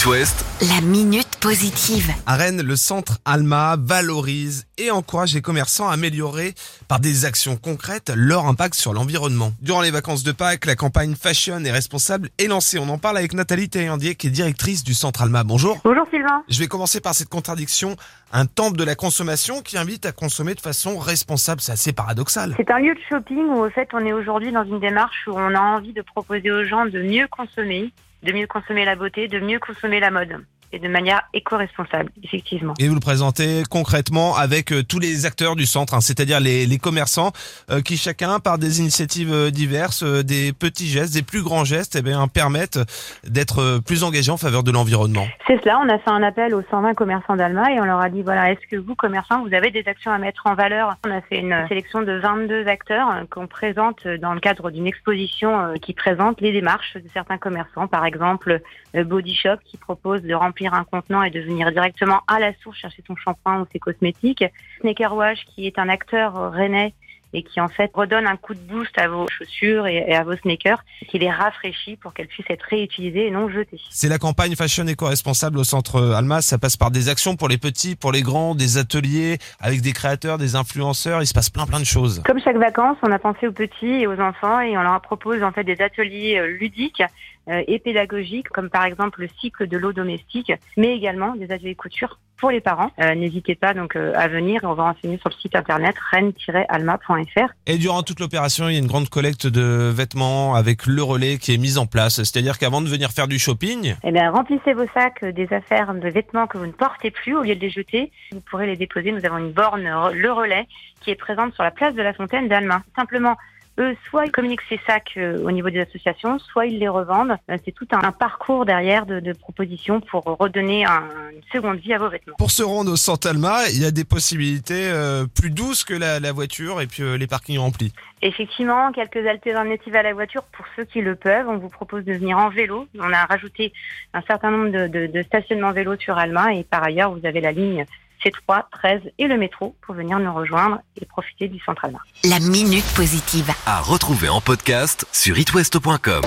It West, La minute positive. À Rennes, le centre Alma valorise et encourage les commerçants à améliorer par des actions concrètes leur impact sur l'environnement. Durant les vacances de Pâques, la campagne Fashion et responsable est lancée. On en parle avec Nathalie Taillandier qui est directrice du centre Alma. Bonjour. Bonjour Sylvain. Je vais commencer par cette contradiction. Un temple de la consommation qui invite à consommer de façon responsable. C'est assez paradoxal. C'est un lieu de shopping où au fait on est aujourd'hui dans une démarche où on a envie de proposer aux gens de mieux consommer, de mieux consommer la beauté, de mieux consommer la mode et de manière éco-responsable, effectivement. Et vous le présentez concrètement avec euh, tous les acteurs du centre, hein, c'est-à-dire les, les commerçants euh, qui chacun, par des initiatives euh, diverses, euh, des petits gestes, des plus grands gestes, eh bien, permettent d'être euh, plus engagés en faveur de l'environnement. C'est cela, on a fait un appel aux 120 commerçants d'Alma et on leur a dit voilà, est-ce que vous, commerçants, vous avez des actions à mettre en valeur? On a fait une sélection de 22 acteurs qu'on présente dans le cadre d'une exposition qui présente les démarches de certains commerçants. Par exemple, euh, Body Shop qui propose de remplir un contenant et de venir directement à la source chercher son shampoing ou ses cosmétiques. Sneaker Wash qui est un acteur rennais et qui en fait redonne un coup de boost à vos chaussures et, à vos sneakers, qui les rafraîchit pour qu'elles puissent être réutilisées et non jetées. C'est la campagne Fashion éco-responsable au centre Alma. Ça passe par des actions pour les petits, pour les grands, des ateliers avec des créateurs, des influenceurs. Il se passe plein plein de choses. Comme chaque vacances, on a pensé aux petits et aux enfants et on leur propose en fait des ateliers euh, ludiques et pédagogiques, comme par exemple le cycle de l'eau domestique, mais également des ateliers couture pour les parents. Euh, N'hésitez pas donc euh, à venir. On va renseigner sur le site internet rennes-alma.fr. Et durant toute l'opération, il y a une grande collecte de vêtements avec le relais qui est mise en place. C'est-à-dire qu'avant de venir faire du shopping, Eh bien, remplissez vos sacs euh, des affaires de vêtements que vous ne portez plus au lieu de les jeter. Vous pourrez les déposer. Nous avons une borne euh, Le Relais qui est présente sur la place de la Fontaine d'Alma. Simplement, eux, soit ils communiquent ces sacs euh, au niveau des associations, soit ils les revendent. Euh, C'est tout un, un parcours derrière de, de propositions pour redonner un- une seconde vie à vos vêtements. pour se rendre au centre Alma, il y a des possibilités euh, plus douces que la, la voiture et puis les parkings remplis. Effectivement, quelques alternatives à la voiture pour ceux qui le peuvent. On vous propose de venir en vélo. On a rajouté un certain nombre de, de, de stationnements vélo sur Alma et par ailleurs, vous avez la ligne C3, 13 et le métro pour venir nous rejoindre et profiter du centre Alma. La minute positive. à retrouver en podcast sur itwest.com.